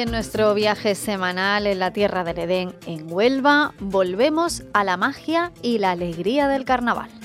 En nuestro viaje semanal en la Tierra del Edén en Huelva volvemos a la magia y la alegría del carnaval.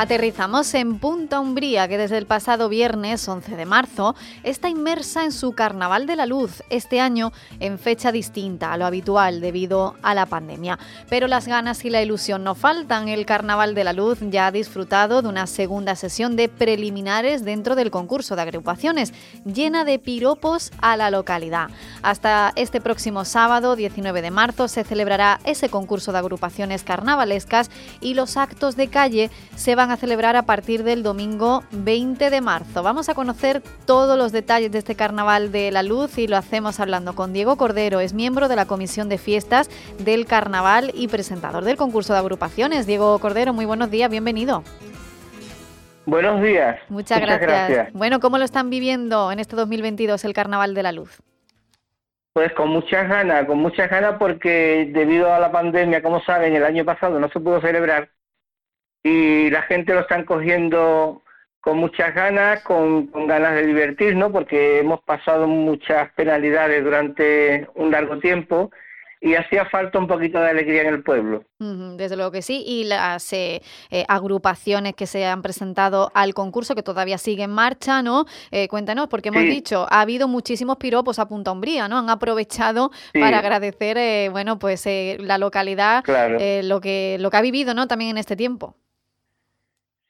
Aterrizamos en Punta Umbría, que desde el pasado viernes 11 de marzo está inmersa en su Carnaval de la Luz, este año en fecha distinta a lo habitual debido a la pandemia. Pero las ganas y la ilusión no faltan. El Carnaval de la Luz ya ha disfrutado de una segunda sesión de preliminares dentro del concurso de agrupaciones, llena de piropos a la localidad. Hasta este próximo sábado, 19 de marzo, se celebrará ese concurso de agrupaciones carnavalescas y los actos de calle se van a celebrar a partir del domingo 20 de marzo. Vamos a conocer todos los detalles de este Carnaval de la Luz y lo hacemos hablando con Diego Cordero, es miembro de la Comisión de Fiestas del Carnaval y presentador del concurso de agrupaciones. Diego Cordero, muy buenos días, bienvenido. Buenos días. Muchas, gracias. Bueno, ¿cómo lo están viviendo en este 2022 el Carnaval de la Luz? Pues con muchas ganas, con muchas ganas porque debido a la pandemia, como saben, el año pasado no se pudo celebrar y la gente lo están cogiendo con muchas ganas, con, ganas de divertirnos, porque hemos pasado muchas penalidades durante un largo tiempo y hacía falta un poquito de alegría en el pueblo. desde luego que sí, y las eh, eh, agrupaciones que se han presentado al concurso, que todavía sigue en marcha, ¿no? Eh, cuéntanos, porque hemos dicho, ha habido muchísimos piropos a Punta Umbría, ¿no? Han aprovechado para agradecer, bueno, pues la localidad, lo, que, lo que ha vivido, ¿no? También en este tiempo.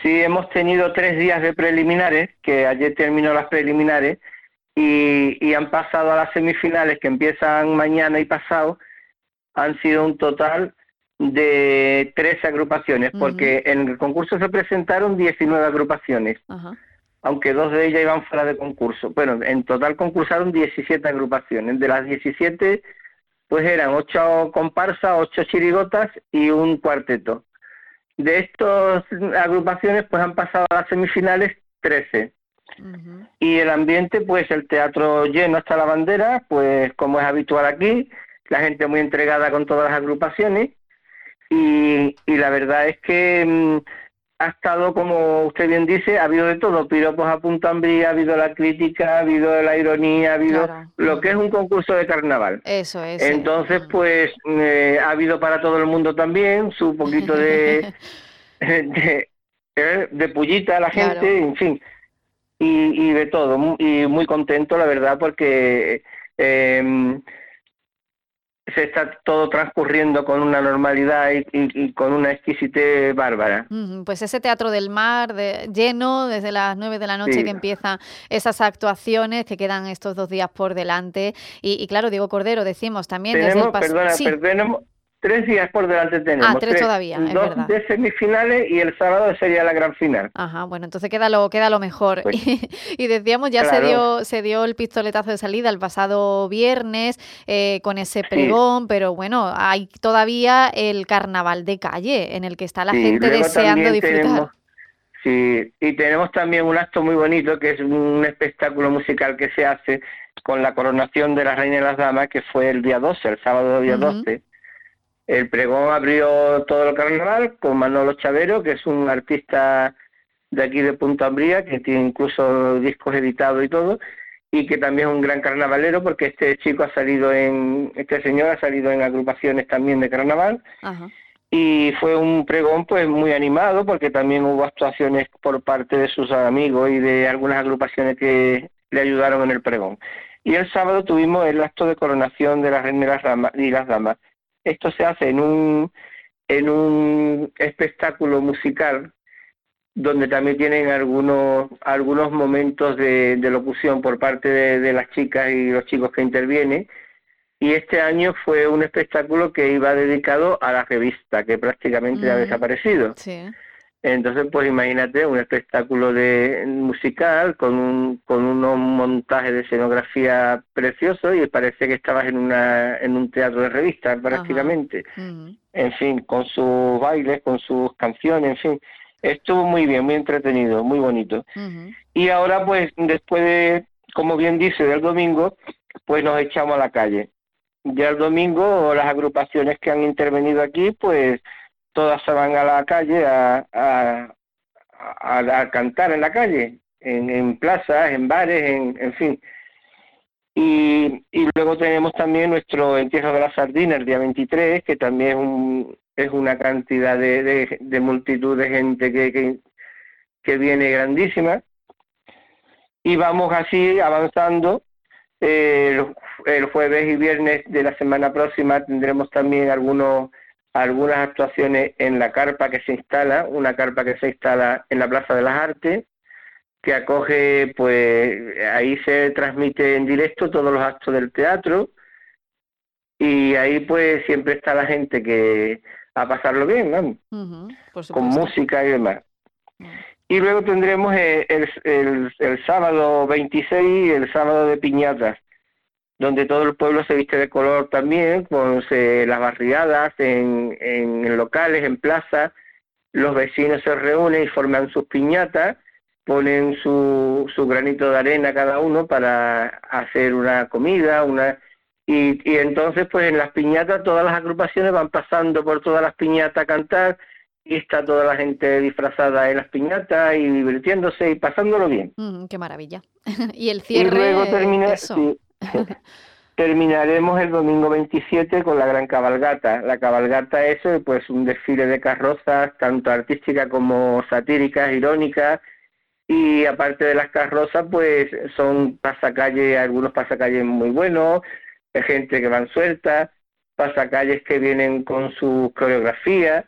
Sí, hemos tenido tres días de preliminares, que ayer terminó las preliminares, y, han pasado a las semifinales que empiezan mañana y pasado. Han sido un total de tres agrupaciones, porque en el concurso se presentaron 19 agrupaciones, aunque dos de ellas iban fuera de concurso. Bueno, en total concursaron 17 agrupaciones. De las 17, pues eran ocho comparsas, ocho chirigotas y un cuarteto. De estas agrupaciones, pues han pasado a las semifinales 13. Y el ambiente, pues el teatro lleno hasta la bandera, pues como es habitual aquí, la gente muy entregada con todas las agrupaciones. Y, y la verdad es que mm, ha estado, como usted bien dice, ha habido de todo, piropos a punto Ambrí, ha habido la crítica, ha habido la ironía, ha habido lo que es un concurso de carnaval. Eso es. Entonces, pues, eh, ha habido para todo el mundo también su poquito de, de, eh, de, pullita a la gente, en fin, y, y de todo, y muy contento, la verdad, porque... Eh, se está todo transcurriendo con una normalidad y, con una exquisitez bárbara. Pues ese Teatro del Mar de, lleno desde las nueve de la noche que empiezan esas actuaciones que quedan estos dos días por delante. Y, claro, Diego Cordero, decimos también desde el Perdona, perdona, Tres días por delante tenemos. Ah, tres, todavía, es dos de semifinales y el sábado sería la gran final. Ajá, bueno, entonces queda lo, queda lo mejor. Pues y decíamos, ya se dio se dio el pistoletazo de salida el pasado viernes eh, con ese pregón, pero bueno, hay todavía el carnaval de calle en el que está la gente deseando disfrutar. sí, y tenemos también un acto muy bonito que es un espectáculo musical que se hace con la coronación de la Reina de las Damas, que fue el día 12, el sábado día 12 el pregón abrió todo el carnaval con Manolo Chavero, que es un artista de aquí de Punta Ambría, que tiene incluso discos editados y todo, y que también es un gran carnavalero, porque este chico ha salido en, este señor ha salido en agrupaciones también de carnaval. Y fue un pregón pues muy animado, porque también hubo actuaciones por parte de sus amigos y de algunas agrupaciones que le ayudaron en el pregón. Y el sábado tuvimos el acto de coronación de las reinas y las damas Esto se hace en un, en un espectáculo musical donde también tienen algunos algunos momentos de, locución por parte de, las chicas y los chicos que intervienen y este año fue un espectáculo que iba dedicado a la revista que prácticamente ha mm. desaparecido entonces pues imagínate un espectáculo de musical con un con unos montajes de escenografía preciosos y parece que estabas en una en un teatro de revista prácticamente. En fin con sus bailes con sus canciones en fin. Estuvo muy bien, muy entretenido, muy bonito. Y ahora, pues, después de, como bien dice, del domingo, pues nos echamos a la calle. Ya el domingo, las agrupaciones que han intervenido aquí, pues, todas se van a la calle a, a, a, cantar en la calle, en, en plazas, en bares, en, en fin. Y, y, luego tenemos también nuestro entierro de la sardina el día 23, que también es un, es una cantidad de, de, multitud de gente que, que, viene grandísima. Y vamos así avanzando. Eh, el, jueves y viernes de la semana próxima tendremos también algunos algunas actuaciones en la carpa que se instala, una carpa que se instala en la Plaza de las Artes, que acoge, pues ahí se transmite en directo todos los actos del teatro y ahí pues siempre está la gente que a pasarlo bien, ¿no? con música y demás. Y luego tendremos el, el, el, sábado 26, el sábado de piñatas, donde todo el pueblo se viste de color también, con las barriadas, en, en, locales, en plazas, los vecinos se reúnen y forman sus piñatas, ponen su, su granito de arena cada uno para hacer una comida, una y, y entonces, pues en las piñatas, todas las agrupaciones van pasando por todas las piñatas a cantar y está toda la gente disfrazada en las piñatas y divirtiéndose y pasándolo bien. qué maravilla. y el cierre. Y luego termina, terminaremos el domingo 27 con la gran cabalgata. La cabalgata es pues un desfile de carrozas, tanto artísticas como satíricas, irónicas. Y aparte de las carrozas, pues son pasacalles, algunos pasacalles muy buenos, gente que van suelta, pasacalles que vienen con su coreografía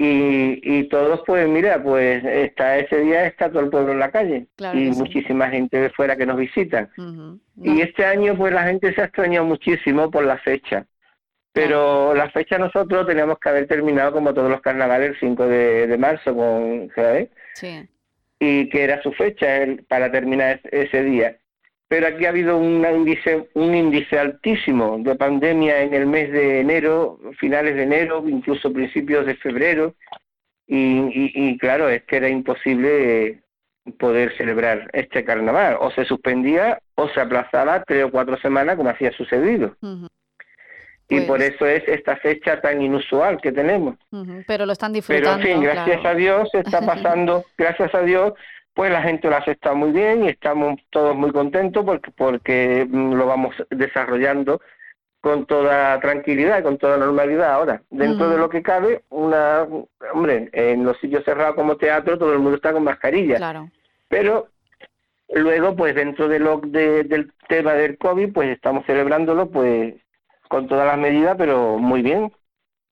y, y todos pues mira, pues está ese día está todo el pueblo en la calle y muchísima gente de fuera que nos visitan. Y este año pues la gente se ha extrañado muchísimo por la fecha. Pero la fecha nosotros teníamos que haber terminado como todos los carnavales el 5 de, marzo con Sí. Y que era su fecha para terminar ese día pero aquí ha habido un índice, un índice altísimo de pandemia en el mes de enero, finales de enero, incluso principios de febrero, y, claro, es que era imposible poder celebrar este carnaval, o se suspendía o se aplazaba tres o cuatro semanas como hacía sucedido. Y por pues eso es esta fecha tan inusual que tenemos. Pero lo están disfrutando. Pero en fin, gracias a Dios está pasando, gracias a Dios pues la gente lo ha aceptado muy bien y estamos todos muy contentos porque, porque mm, lo vamos desarrollando con toda tranquilidad y con toda normalidad ahora. Dentro de lo que cabe, una hombre, en los sitios cerrados como teatro todo el mundo está con mascarilla. Claro. Pero luego, pues dentro de lo, del tema del COVID, pues estamos celebrándolo pues con todas las medidas, pero muy bien.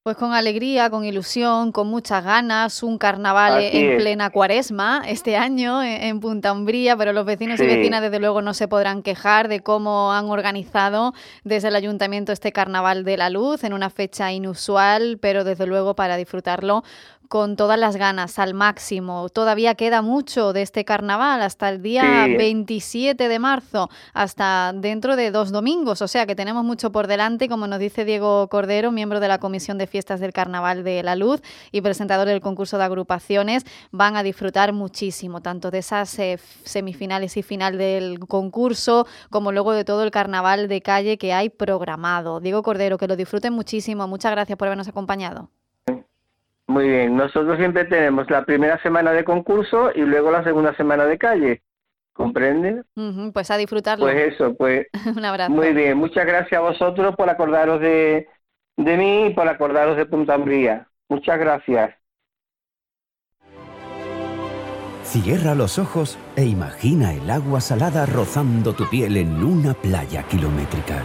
Pues con alegría, con ilusión, con muchas ganas, un carnaval en plena cuaresma este año en Punta Umbría, pero los vecinos y vecinas desde luego no se podrán quejar de cómo han organizado desde el ayuntamiento este carnaval de la luz en una fecha inusual, pero desde luego para disfrutarlo con todas las ganas, al máximo. Todavía queda mucho de este carnaval, hasta el día 27 de marzo, hasta dentro de dos domingos, o sea que tenemos mucho por delante, como nos dice Diego Cordero, miembro de la Comisión de Fiestas del Carnaval de la Luz y presentador del concurso de agrupaciones, van a disfrutar muchísimo, tanto de esas eh, semifinales y final del concurso, como luego de todo el carnaval de calle que hay programado. Diego Cordero, que lo disfruten muchísimo. Muchas gracias por habernos acompañado. Muy bien, nosotros siempre tenemos la primera semana de concurso y luego la segunda semana de calle. ¿Comprende? pues a disfrutarlo. Pues eso, pues. Un abrazo. Muy bien, muchas gracias a vosotros por acordaros de, de mí y por acordaros de Punta Ambría. Muchas gracias. Cierra los ojos e imagina el agua salada rozando tu piel en una playa kilométrica.